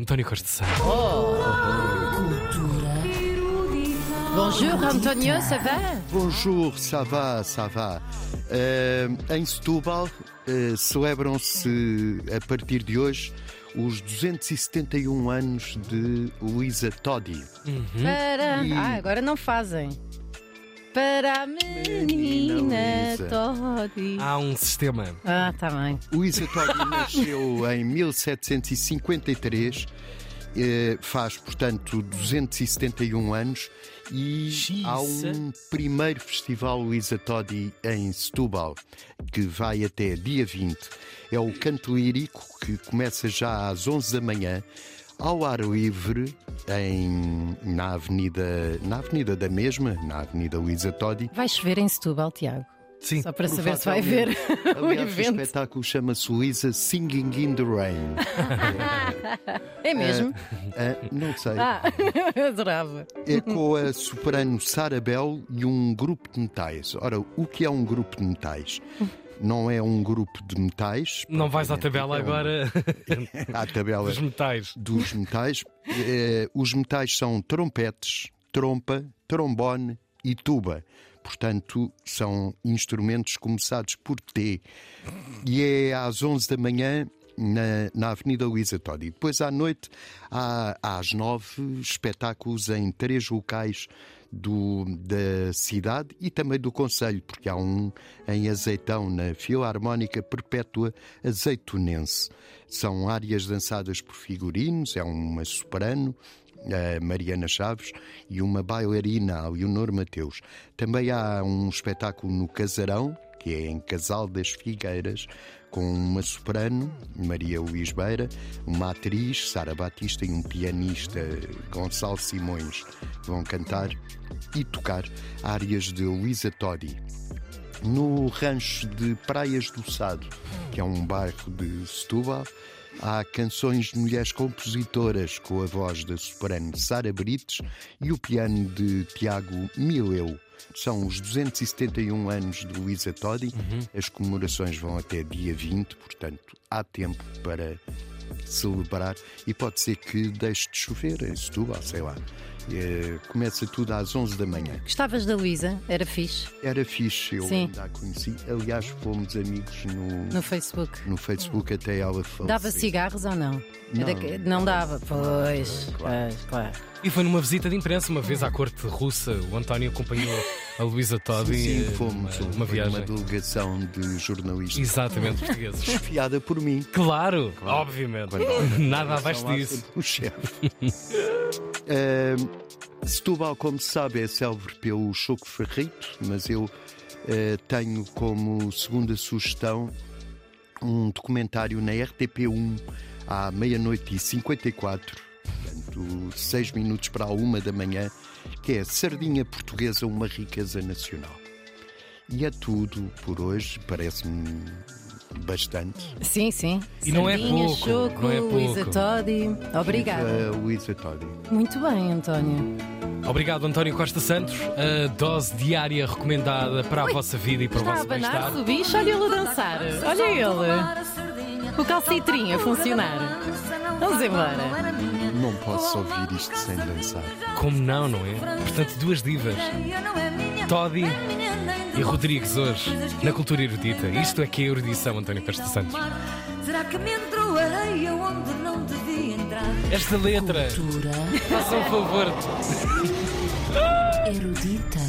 António Costa Santos. Bonjour Antonio, ça va? Bonjour, ça va, ça va. Eh, em Setúbal eh, celebram-se a partir de hoje os 271 anos de Luísa Todi. Para. E- Ah, agora não fazem. Para a menina Menina Todi. Há um sistema. Ah, tá bem. Luísa Todi nasceu em 1753, eh, faz, portanto, 271 anos e há um primeiro festival Luísa Todi em Setúbal, que vai até dia 20. É o canto lírico, que começa já às 11 da manhã, ao ar livre, em, na, avenida, na avenida da mesma, na Avenida Luísa Todi. Vai chover em Setúbal, Tiago. Sim. Só para saber se vai ver o Aliás, o evento. espetáculo chama-se Luísa Singing in the Rain. É mesmo? Ah, não sei. Ah, adorava. É com a soprano Sara Bell e um grupo de metais. Ora, o que é um grupo de metais? Não é um grupo de metais. Não vais à tabela É um- agora À tabela dos metais. dos metais. Eh, os metais são trompetes, trompa, trombone e tuba. Portanto, são instrumentos começados por T. E é às 11 da manhã na, na Avenida Luísa Todi. Depois à noite, há, às 9, espetáculos em três locais do, da cidade e também do Conselho, porque há um em Azeitão, na Filarmónica Perpétua Azeitonense. São áreas dançadas por figurinos, é uma soprano, a Mariana Chaves, e uma bailarina, a Leonor Mateus. Também há um espetáculo no Casarão, que é em Casal das Figueiras, com uma soprano, Maria Luís Beira, uma atriz, Sara Batista, e um pianista, Gonçalo Simões, vão cantar e tocar áreas de Luísa Todi. No rancho de Praias do Sado, que é um bairro de Setúbal, há canções de mulheres compositoras com a voz da soprano Sara Brites e o piano de Tiago Mileu. São os 271 anos de Luísa Todi. As comemorações vão até dia 20, portanto há tempo para celebrar e pode ser que deixe de chover em Setúbal, sei lá. Eh, começa tudo às 11 da manhã. Gostavas da Luísa? Era fixe? Era fixe, eu Sim. ainda a conheci. Aliás, fomos amigos no, No Facebook. no Facebook até ela falecer. Dava cigarros ou não? Não. Era que- não dava. Pois, pois, claro. E foi numa visita de imprensa, uma vez à corte russa. O António acompanhou a Luísa Todi. Sim, eh, fomos. Uma, uma Foi viagem. uma delegação de jornalistas. Exatamente, portugueses. Desfiada por mim. Claro, obviamente. Quando- Nada abaixo disso. O chefe. Ahm, Setúbal, como se sabe, é célebre pelo choco ferrito, mas eu eh, tenho como segunda sugestão um documentário na RTP1 à meia-noite e 54, portanto, 6 minutos para a uma da manhã, que é Sardinha Portuguesa, uma riqueza nacional. E é tudo por hoje, parece-me bastante. Sim, sim. E não é Sardinha, pouco, Choco, não é pouco. Luísa Todi. Obrigada. A Luísa Todi. Muito bem, António. Obrigado, António Costa Santos. A dose diária recomendada para a vossa vida e para o Está a vosso bem-estar. abanar-se o bicho, olha ele a dançar. Olha ele. O calcitrinho a funcionar. Vamos embora. Não posso ouvir isto sem dançar. Como não, não é? Portanto, duas divas. Todi e Rodrigues hoje, na Cultura Erudita. Isto é que é erudição, António Costa Santos. Será que me entrou areia onde não devia entrar? Esta letra, façam um favor. Erudita.